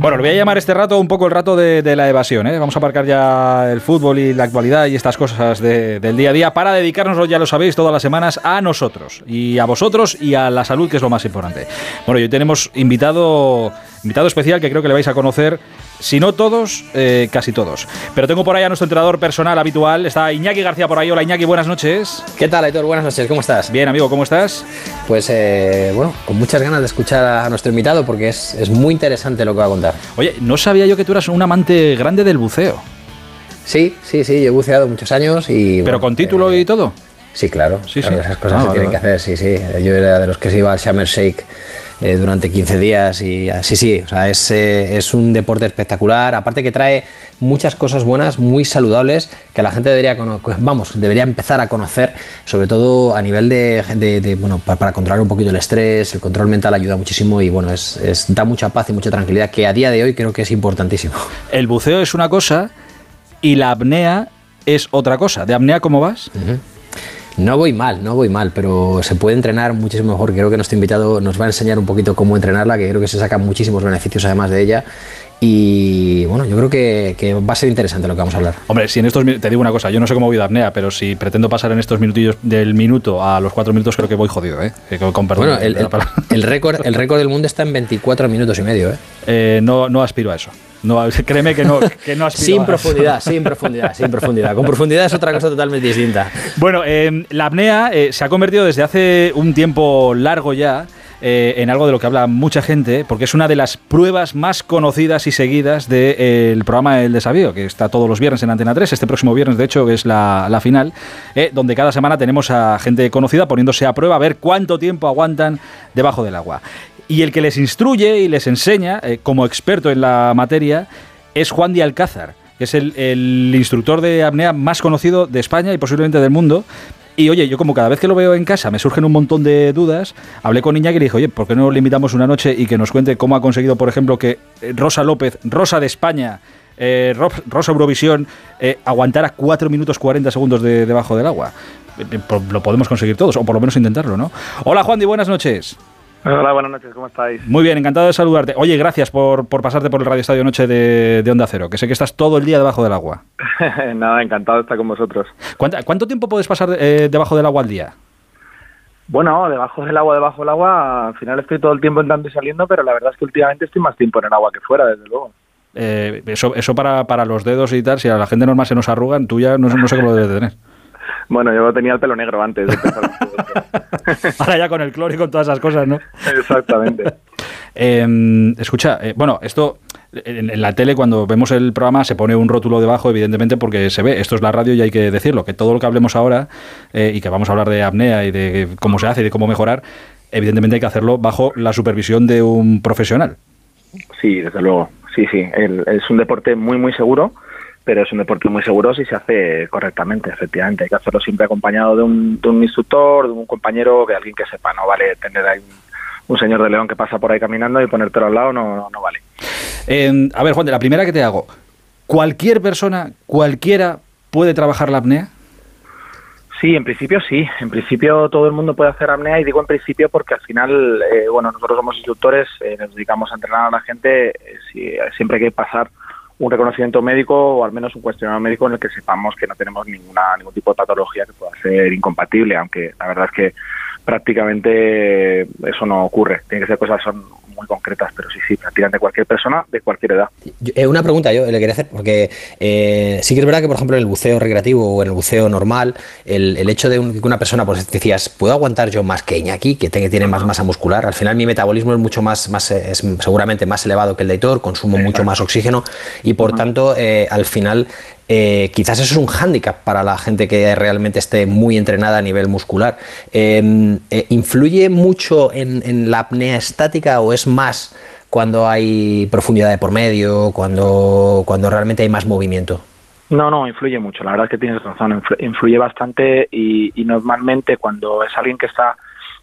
Bueno, lo voy a llamar este rato un poco el rato de, la evasión. ¿eh? Vamos a aparcar ya el fútbol y la actualidad y estas cosas del día a día para dedicarnos, ya lo sabéis, todas las semanas a nosotros y a vosotros y a la salud, que es lo más importante. Bueno, hoy tenemos invitado, invitado especial que creo que le vais a conocer si no todos, eh, casi todos. Pero tengo por ahí a nuestro entrenador personal habitual. Está Iñaki García por ahí. Hola Iñaki, buenas noches. ¿Qué tal, Aitor? Buenas noches, ¿cómo estás? Bien, amigo, ¿cómo estás? Pues eh, bueno, con muchas ganas de escuchar a nuestro invitado porque es, es muy interesante lo que va a contar. Oye, no sabía yo que tú eras un amante grande del buceo. Sí, sí, sí, yo he buceado muchos años y... ¿Pero con título y todo? Sí, claro. Sí, sí. Esas cosas ah, se tienen que hacer, sí, sí. Yo era de los que se iba al Summer Shake eh, durante 15 días y así, sí. O sea, es, eh, es, un deporte espectacular. Aparte que trae muchas cosas buenas, muy saludables, que la gente debería, vamos, debería empezar a conocer, sobre todo a nivel de, de, bueno, para, controlar un poquito el estrés, el control mental ayuda muchísimo y bueno, es, es, da mucha paz y mucha tranquilidad, que a día de hoy creo que es importantísimo. El buceo es una cosa y la apnea es otra cosa. ¿De apnea cómo vas? No voy mal, no voy mal, pero se puede entrenar muchísimo mejor. Creo que nuestro invitado nos va a enseñar un poquito cómo entrenarla, que creo que se sacan muchísimos beneficios además de ella. Y bueno, yo creo que, va a ser interesante lo que vamos a hablar. Hombre, si en estos te digo una cosa, yo no sé cómo voy de apnea, pero si pretendo pasar en estos minutillos del minuto a los cuatro minutos, creo que voy jodido, ¿eh? Con bueno, el, el, récord, el récord del mundo está en 24 minutos y medio, ¿eh? eh no, no aspiro a eso. No, créeme que no, que no Sin profundidad, sin profundidad, sin profundidad. Con profundidad es otra cosa totalmente distinta. Bueno, eh, la apnea eh, se ha convertido desde hace un tiempo largo ya eh, en algo de lo que habla mucha gente, porque es una de las pruebas más conocidas y seguidas del programa El Desafío, que está todos los viernes en Antena 3. Este próximo viernes, de hecho, es la, la final, donde cada semana tenemos a gente conocida poniéndose a prueba a ver cuánto tiempo aguantan debajo del agua. Y el que les instruye y les enseña, eh, como experto en la materia, es Juan de Alcázar, que es el, instructor de apnea más conocido de España y posiblemente del mundo. Y oye, yo como cada vez que lo veo en casa me surgen un montón de dudas, hablé con Iñaki y le dije, oye, ¿por qué no le invitamos una noche y que nos cuente cómo ha conseguido, por ejemplo, que eh, Rosa López, Rosa de España, eh, Rosa Eurovisión, aguantara 4 minutos 40 segundos debajo del agua? lo podemos conseguir todos, o por lo menos intentarlo, ¿no? Hola Juan, y buenas noches. Hola, buenas noches, ¿cómo estáis? Muy bien, encantado de saludarte. Oye, gracias por, pasarte por el Radio Estadio Noche de, Onda Cero, que sé que estás todo el día debajo del agua. Nada, encantado de estar con vosotros. ¿Cuánto, tiempo puedes pasar eh, debajo del agua al día? Bueno, debajo del agua, debajo del agua, al final estoy todo el tiempo entrando y saliendo, pero la verdad es que últimamente estoy más tiempo en el agua que fuera, desde luego. Eh, eso eso para, para los dedos y tal, si a la gente normal se nos arrugan, tú ya no, no sé cómo lo debes tener. Bueno, yo tenía el pelo negro antes de Ahora ya con el cloro y con todas esas cosas, ¿no? Exactamente. Em, escucha, eh, bueno, esto en, la tele cuando vemos el programa se pone un rótulo debajo, evidentemente, porque se ve, esto es la radio y hay que decirlo, que todo lo que hablemos ahora eh, y que vamos a hablar de apnea y de cómo se hace y de cómo mejorar, evidentemente hay que hacerlo bajo la supervisión de un profesional. Sí, desde luego, sí, sí, es un deporte muy, muy seguro pero es un deporte muy seguro si se hace correctamente, efectivamente. Hay que hacerlo siempre acompañado de un, de un instructor, de un compañero, de alguien que sepa. No vale tener ahí un, señor de león que pasa por ahí caminando y ponértelo al lado, no, no, vale. a ver, Juan, de la primera que te hago, ¿cualquier persona, cualquiera puede trabajar la apnea? Sí, en principio sí. En principio todo el mundo puede hacer apnea y digo en principio porque al final, eh, bueno, nosotros somos instructores, eh, nos dedicamos a entrenar a la gente, eh, siempre hay que pasar un reconocimiento médico o al menos un cuestionario médico en el que sepamos que no tenemos ninguna ningún tipo de patología que pueda ser incompatible, aunque la verdad es que prácticamente eso no ocurre. Tiene que ser cosas son muy concretas, pero sí, sí, prácticamente cualquier persona de cualquier edad. Eh, una pregunta yo le quería hacer, porque eh, sí que es verdad que, por ejemplo, en el buceo recreativo o en el buceo normal, el, el hecho de que una persona, pues decías, ¿puedo aguantar yo más que Iñaki, que tiene más masa muscular? Al final mi metabolismo es mucho más, más es seguramente más elevado que el de Hitor, consumo mucho más oxígeno y por tanto, eh, al final eh, quizás eso es un hándicap para la gente que realmente esté muy entrenada a nivel muscular. Em, eh, ¿Influye mucho en, la apnea estática o es más cuando hay profundidad de por medio, cuando, cuando realmente hay más movimiento? No, no, influye mucho. La verdad es que tienes razón, influye bastante y, normalmente cuando es alguien que está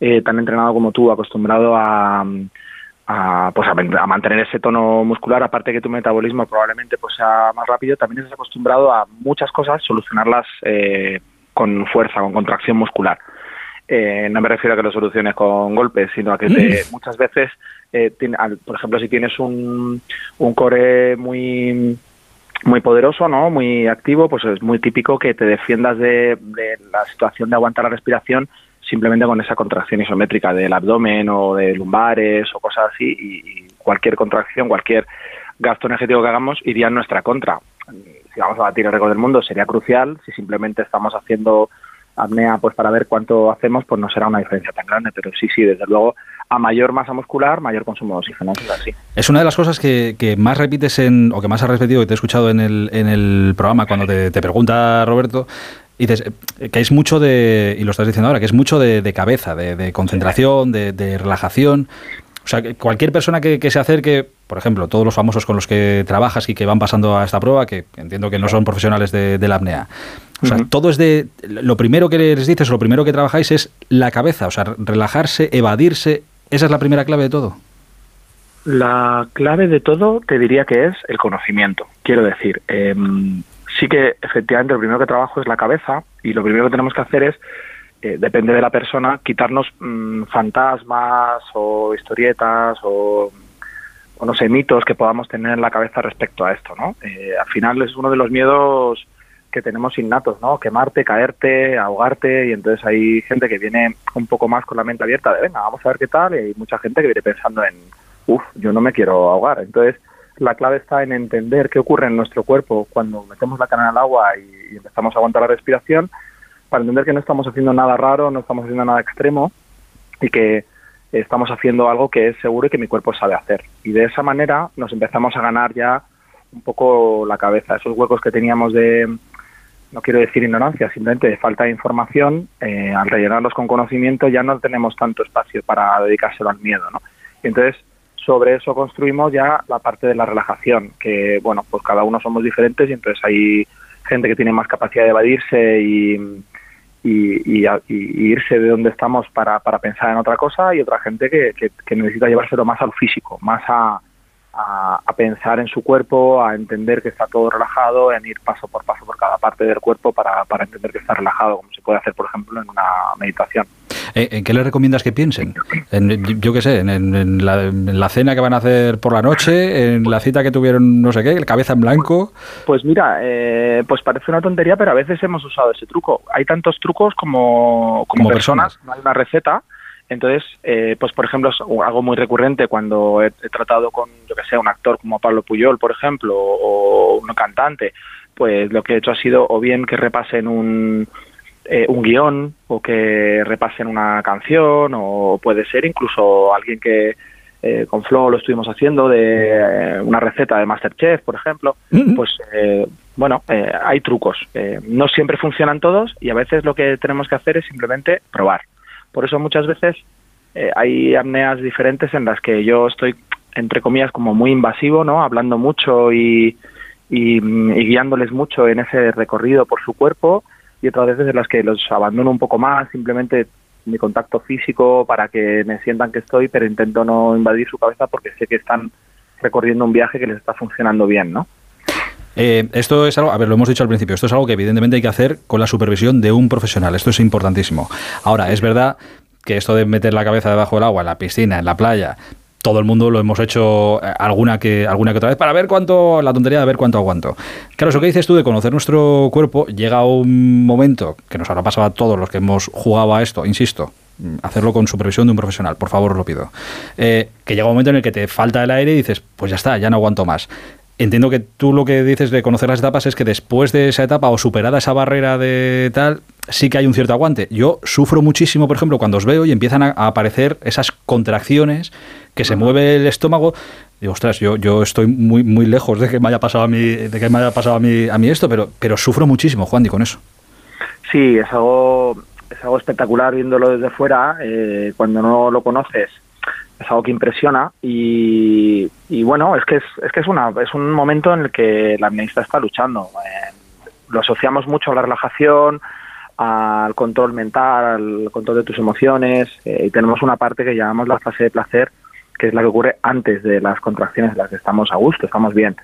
eh, tan entrenado como tú, acostumbrado a, a, pues a, mantener ese tono muscular, aparte que tu metabolismo probablemente pues sea más rápido, también estás acostumbrado a muchas cosas, solucionarlas eh, con fuerza, con contracción muscular. eh, no me refiero a que lo soluciones con golpes, sino a que te, muchas veces, eh, por ejemplo, si tienes un, un core muy muy poderoso, ¿no? Muy activo, pues es muy típico que te defiendas de, la situación de aguantar la respiración simplemente con esa contracción isométrica del abdomen o de lumbares o cosas así y, cualquier contracción, cualquier gasto energético que hagamos iría en nuestra contra. Si vamos a batir el récord del mundo sería crucial, si simplemente estamos haciendo apnea pues para ver cuánto hacemos, pues no será una diferencia tan grande, pero sí, sí, desde luego a mayor masa muscular, mayor consumo de oxígeno. Es una de las cosas que, más repites en, o que más has repetido, y te he escuchado en el, en el programa cuando te, pregunta Roberto, y dices eh, que es mucho de, y lo estás diciendo ahora, que es mucho de, cabeza, de, concentración, de, relajación. O sea, que cualquier persona que, se acerque, por ejemplo, todos los famosos con los que trabajas y que van pasando a esta prueba, que entiendo que no son profesionales de, la apnea. O sea, todo es de. Lo primero que les dices, lo primero que trabajáis es la cabeza, o sea, relajarse, evadirse, ¿Esa es la primera clave de todo? La clave de todo te diría que es el conocimiento. Quiero decir, em, sí que efectivamente lo primero que trabajo es la cabeza y lo primero que tenemos que hacer es, eh, depende de la persona, quitarnos mm, fantasmas o historietas o, no sé, mitos que podamos tener en la cabeza respecto a esto, ¿no? Eh, al final es uno de los miedos que tenemos innatos, ¿no? Quemarte, caerte, ahogarte y entonces hay gente que viene un poco más con la mente abierta de, venga, vamos a ver qué tal y hay mucha gente que viene pensando en, uff, yo no me quiero ahogar. Entonces la clave está en entender qué ocurre en nuestro cuerpo cuando metemos la cara en el agua y, empezamos a aguantar la respiración para entender que no estamos haciendo nada raro, no estamos haciendo nada extremo y que estamos haciendo algo que es seguro y que mi cuerpo sabe hacer. Y de esa manera nos empezamos a ganar ya un poco la cabeza, esos huecos que teníamos de, no quiero decir ignorancia, simplemente de falta de información, eh, al rellenarlos con conocimiento ya no tenemos tanto espacio para dedicárselo al miedo, ¿no? Y entonces, sobre eso construimos ya la parte de la relajación, que, bueno, pues cada uno somos diferentes y entonces hay gente que tiene más capacidad de evadirse y, y, irse de donde estamos para, pensar en otra cosa y otra gente que, necesita llevárselo más al físico, más a, a, pensar en su cuerpo, a entender que está todo relajado, en ir paso por paso por cada parte del cuerpo para, para entender que está relajado, como se puede hacer, por ejemplo, en una meditación. Eh, ¿En qué le recomiendas que piensen? En, yo qué sé, en, la, cena que van a hacer por la noche, en la cita que tuvieron, no sé qué, el cabeza en blanco. Pues mira, eh, pues parece una tontería, pero a veces hemos usado ese truco. Hay tantos trucos como, como, personas, no hay una receta. Entonces, eh, pues por ejemplo, es algo muy recurrente cuando he, tratado con, yo que sé, un actor como Pablo Puyol, por ejemplo, o un cantante, pues lo que he hecho ha sido o bien que repasen un, eh, un guion o que repasen una canción o puede ser incluso alguien que eh, con Flo lo estuvimos haciendo de una receta de Masterchef, por ejemplo, pues bueno, hay trucos. no siempre funcionan todos y a veces lo que tenemos que hacer es simplemente probar. Por eso muchas veces eh, hay apneas diferentes en las que yo estoy, entre comillas, como muy invasivo, ¿no? Hablando mucho y, y, guiándoles mucho en ese recorrido por su cuerpo y otras veces en las que los abandono un poco más, simplemente mi contacto físico para que me sientan que estoy, pero intento no invadir su cabeza porque sé que están recorriendo un viaje que les está funcionando bien, ¿no? Eh, esto es algo, a ver, lo hemos dicho al principio, esto es algo que evidentemente hay que hacer con la supervisión de un profesional, esto es importantísimo. Ahora, es verdad que esto de meter la cabeza debajo del agua, en la piscina, en la playa, todo el mundo lo hemos hecho eh, alguna que alguna que otra vez para ver cuánto la tontería de ver cuánto aguanto. Claro, eso que dices tú de conocer nuestro cuerpo llega un momento que nos habrá pasado a todos los que hemos jugado a esto, insisto, hacerlo con supervisión de un profesional, por favor, os lo pido. Eh, que llega un momento en el que te falta el aire y dices, pues ya está, ya no aguanto más. Entiendo que tú lo que dices de conocer las etapas es que después de esa etapa o superada esa barrera de tal, sí que hay un cierto aguante. Yo sufro muchísimo, por ejemplo, cuando os veo y empiezan a, aparecer esas contracciones, que se mueve el estómago. Digo, ostras, yo, yo estoy muy, muy lejos de que me haya pasado a mí, de que me haya pasado a mí, a mí esto, pero, pero sufro muchísimo, Juan, y con eso. Sí, es algo, es algo espectacular viéndolo desde fuera. Eh, cuando no lo conoces, es algo que impresiona y, bueno, es que es, es que es, una, es un momento en el que la administración está luchando. Eh, lo asociamos mucho a la relajación, al control mental, al control de tus emociones eh, y tenemos una parte que llamamos la fase de placer, que es la que ocurre antes de las contracciones en las que estamos a gusto, estamos bien.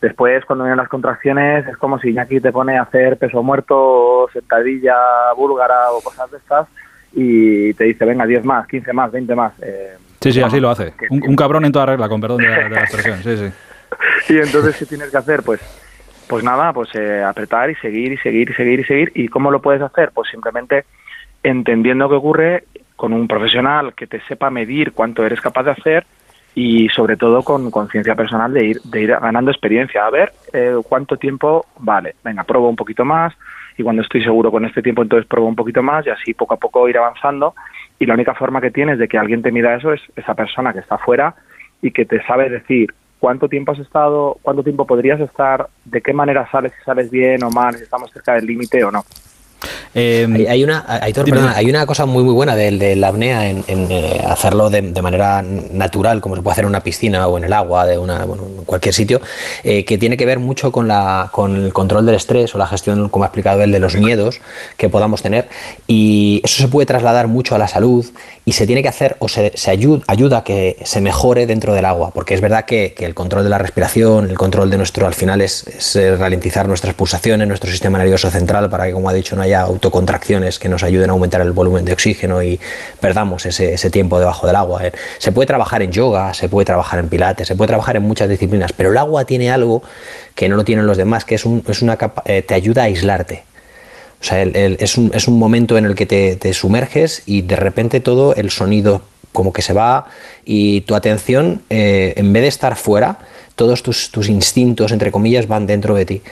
Después, cuando vienen las contracciones, es como si Iñaki te pone a hacer peso muerto, sentadilla búlgara o cosas de estas, y te dice, venga, 10 más, 15 más, 20 más. Eh, sí, sí, así lo hace. Un, cabrón en toda regla, con perdón de la, expresión. Sí, sí. Y entonces, ¿qué tienes que hacer? Pues, pues nada, pues eh, apretar y seguir y seguir y seguir y seguir. ¿Y cómo lo puedes hacer? Pues simplemente entendiendo qué ocurre con un profesional que te sepa medir cuánto eres capaz de hacer y sobre todo con conciencia personal de ir, de ir ganando experiencia. A ver eh, cuánto tiempo vale. Venga, pruebo un poquito más y cuando estoy seguro con este tiempo entonces pruebo un poquito más y así poco a poco ir avanzando. Y la única forma que tienes de que alguien te mida eso es esa persona que está fuera y que te sabe decir cuánto tiempo has estado, cuánto tiempo podrías estar, de qué manera sales, si sales bien o mal, si estamos cerca del límite o no. Eh, hay, una, hay, una cosa muy muy buena de, la apnea en, eh, hacerlo de, manera natural, como se puede hacer en una piscina o en el agua, de una, bueno, en cualquier sitio, eh, que tiene que ver mucho con, la, con el control del estrés o la gestión, como ha explicado él, de los miedos que podamos tener. Y eso se puede trasladar mucho a la salud y se tiene que hacer o se, se ayuda, ayuda, a que se mejore dentro del agua, porque es verdad que, que, el control de la respiración, el control de nuestro, al final es, es ralentizar nuestras pulsaciones, nuestro sistema nervioso central, para que, como ha dicho, no haya auto contracciones que nos ayuden a aumentar el volumen de oxígeno y perdamos ese, tiempo debajo del agua. Eh, se puede trabajar en yoga, se puede trabajar en pilates, se puede trabajar en muchas disciplinas, pero el agua tiene algo que no lo tienen los demás, que es, un, una eh, te ayuda a aislarte. O sea, es, un, es, un, momento en el que te, te sumerges y de repente todo el sonido como que se va y tu atención, eh, en vez de estar fuera, todos tus, instintos, entre comillas, van dentro de ti.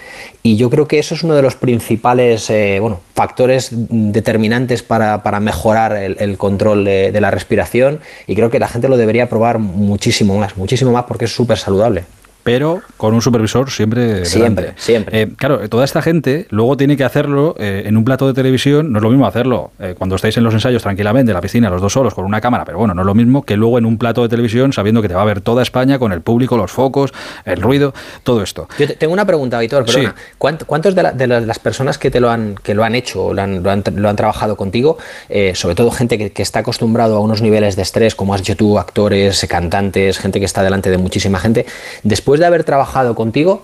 Y yo creo que eso es uno de los principales eh, bueno, factores determinantes para, mejorar el, control de, de, la respiración y creo que la gente lo debería probar muchísimo más, muchísimo más porque es súper saludable pero con un supervisor siempre. Siempre, siempre. Eh, claro, toda esta gente luego tiene que hacerlo eh, en un plato de televisión. No es lo mismo hacerlo eh, cuando estáis en los ensayos tranquilamente, en la piscina, los dos solos, con una cámara, pero bueno, no es lo mismo que luego en un plato de televisión sabiendo que te va a ver toda España con el público, los focos, el ruido, todo esto. Yo tengo una pregunta, Víctor, perdona. ¿Cuántos de, las personas que te lo han, que lo han hecho, lo han, lo han, trabajado contigo, sobre todo gente que, que está acostumbrado a unos niveles de estrés, como has dicho tú, actores, cantantes, gente que está delante de muchísima gente, después después de haber trabajado contigo,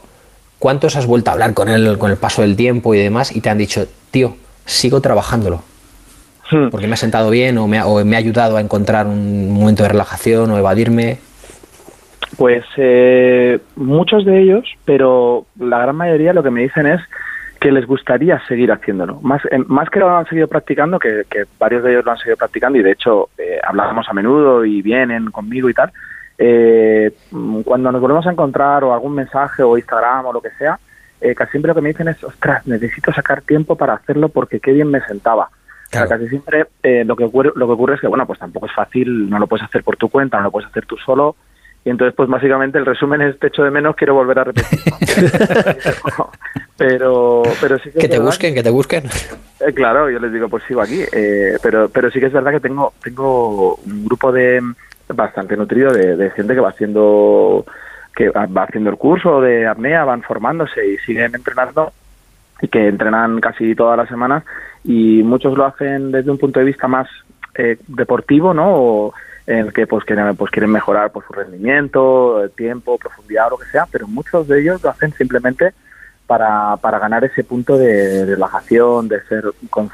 ¿cuántos has vuelto a hablar con él con el paso del tiempo y demás y te han dicho, tío, sigo trabajándolo? Hmm. Porque me ha sentado bien o me ha, ayudado a encontrar un momento de relajación o evadirme. Pues eh, muchos de ellos, pero la gran mayoría lo que me dicen es que les gustaría seguir haciéndolo. Más, eh, más que lo han seguido practicando, que, varios de ellos lo han seguido practicando y de hecho eh, hablábamos a menudo y vienen conmigo y tal, eh, cuando nos volvemos a encontrar o algún mensaje o Instagram o lo que sea, eh, casi siempre lo que me dicen es, ostras, necesito sacar tiempo para hacerlo porque qué bien me sentaba. casi siempre eh, lo, que ocurre, lo que ocurre es que, bueno, pues tampoco es fácil, no lo puedes hacer por tu cuenta, no lo puedes hacer tú solo. Y entonces, pues básicamente el resumen es, te echo de menos, quiero volver a repetir. pero, pero sí que... Que te busquen, que te busquen. Eh, claro, yo les digo, pues sigo aquí. pero, pero sí que es verdad que tengo, tengo un grupo de bastante nutrido de, gente que va haciendo que va haciendo el curso de apnea, van formándose y siguen entrenando y que entrenan casi todas las semanas y muchos lo hacen desde un punto de vista más eh, deportivo, ¿no? en el que pues quieren, pues quieren mejorar pues, su rendimiento, tiempo, profundidad o lo que sea, pero muchos de ellos lo hacen simplemente para, para ganar ese punto de relajación, de ser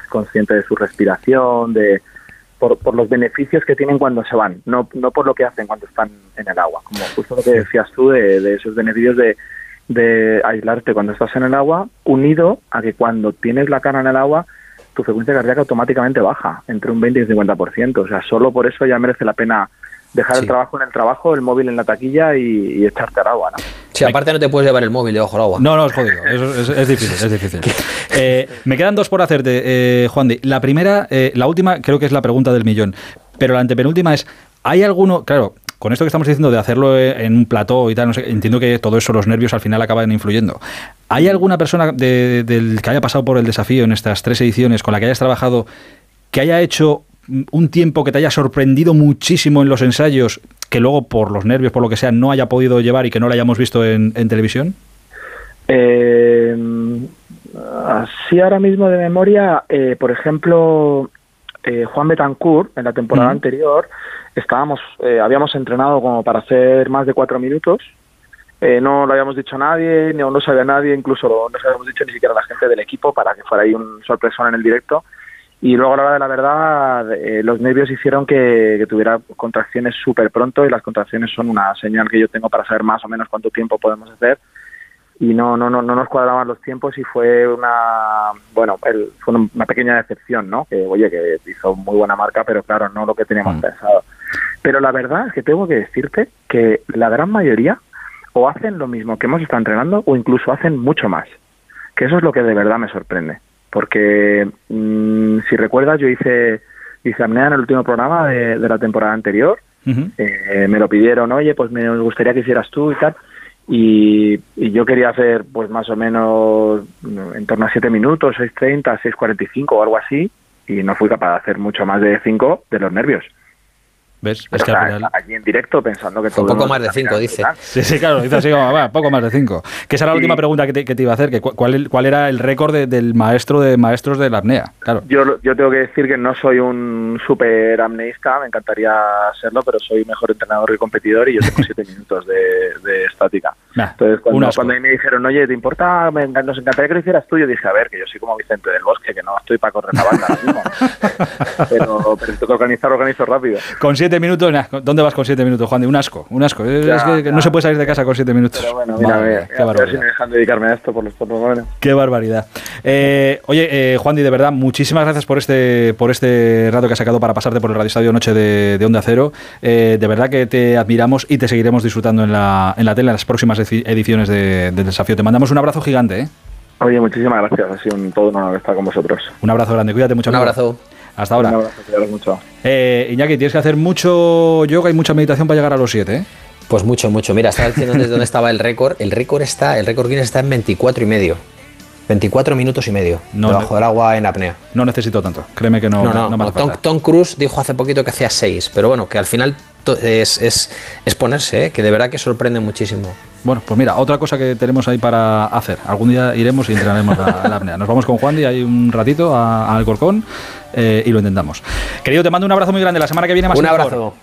consciente de su respiración, de, por, por, los beneficios que tienen cuando se van, no, no por lo que hacen cuando están en el agua. Como justo lo que decías tú de, esos beneficios de, de aislarte cuando estás en el agua, unido a que cuando tienes la cara en el agua, tu frecuencia cardíaca automáticamente baja entre un 20 y un 50%. O sea, solo por eso ya merece la pena dejar el trabajo en el trabajo, el móvil en la taquilla y, echarte al agua, ¿no? Sí, aparte no te puedes llevar el móvil debajo del agua. No, no, es jodido. es, difícil, es difícil. Eh, me quedan dos por hacerte, eh, Juan Di. La primera, eh, la última, creo que es la pregunta del millón. Pero la antepenúltima es, ¿hay alguno, claro, con esto que estamos diciendo de hacerlo en un plató y tal, no sé, entiendo que todo eso, los nervios al final acaban influyendo. ¿Hay alguna persona del que haya pasado por el desafío en estas tres ediciones con la que hayas trabajado que haya hecho un tiempo que te haya sorprendido muchísimo en los ensayos, que luego por los nervios, por lo que sea, no haya podido llevar y que no lo hayamos visto en, televisión? Eh, así ahora mismo de memoria, eh, por ejemplo, eh, Juan Betancourt, en la temporada anterior, estábamos, eh, habíamos entrenado como para hacer más de cuatro minutos. no lo habíamos dicho a nadie, no lo sabía nadie, incluso no se habíamos dicho ni siquiera a la gente del equipo para que fuera ahí un sorpresón en el directo Y luego a la hora de la verdad, eh, los nervios hicieron que, que tuviera contracciones súper pronto y las contracciones son una señal que yo tengo para saber más o menos cuánto tiempo podemos hacer. Y no no no no nos cuadraban los tiempos y fue una bueno el, fue una pequeña decepción no que oye que hizo muy buena marca pero claro no lo que teníamos Mm. pensado. Pero la verdad es que tengo que decirte que la gran mayoría o hacen lo mismo que hemos estado entrenando o incluso hacen mucho más que eso es lo que de verdad me sorprende porque mm, si recuerdas yo hice hice apnea en el último programa de, de la temporada anterior eh, me lo pidieron, oye, pues me gustaría que hicieras tú y tal. Y, y yo quería hacer, pues más o menos mm, en torno a 7 minutos, 6.30, 6.45 o algo así. Y no fui capaz de hacer mucho más de 5 de los nervios. ¿Ves? Pero, Es que al final... allí en directo pensando que Un todo. poco el mundo más de cinco, dice. Sí, sí, claro, dice así como, va, poco más de cinco. Que esa era la Sí. última pregunta que te, que te iba a hacer, que cu- cuál, cuál era el récord de- del maestro de maestros de la apnea, claro. Yo, yo tengo que decir que no soy un súper amneísta, me encantaría serlo, pero soy mejor entrenador y competidor y yo tengo 7 minutos de, de estática. Nah, Entonces, un cuando, cuando me dijeron, oye, ¿te importa? Me nos encantaría que lo hicieras tú. Yo dije, a ver, que yo soy como Vicente del Bosque, que no estoy para correr la banda ahora mismo. pero, pero si tengo que organizar, organizo rápido. Con siete minutos, nah, ¿dónde vas con siete minutos, Juan? De un asco, un asco. Es que, no se puede salir de casa con siete minutos. Pero bueno, mira, Madre mira, mía, qué si barbaridad. me dejan dedicarme a esto por los por lo menos. Qué barbaridad. Eh, oye, eh, Juan, de verdad, muchísimas gracias por este, por este rato que has sacado para pasarte por el Radio Estadio Noche de, de Onda Cero. Eh, de verdad que te admiramos y te seguiremos disfrutando en la, en la tele en las próximas edi- ediciones de- del desafío. Te mandamos un abrazo gigante, ¿eh? Oye, muchísimas gracias. Ha sido un, todo un honor estar con vosotros. Un abrazo grande, cuídate mucho. Un amigo. Hasta ahora. Un abrazo, mucho. Eh, Iñaki, tienes que hacer mucho yoga y mucha meditación para llegar a los siete, ¿eh? Pues mucho, mucho. Mira, estaba diciendo desde dónde estaba el récord. El récord está, el récord Guinness está en 24 y medio. 24 minutos y medio. No, debajo del agua en apnea. No necesito tanto. Créeme que no, No, no, no me hace Tom, falta. Tom Cruise dijo hace poquito que hacía 6, pero bueno, que al final es, es, es ponerse, ¿eh? que de verdad que sorprende muchísimo. Bueno, pues mira, otra cosa que tenemos ahí para hacer. Algún día iremos y entrenaremos la, la apnea. Nos vamos con Juan Di ahí un ratito a- al Alcorcón eh, y lo intentamos. Querido, te mando un abrazo muy grande. La semana que viene más Un mejor. abrazo.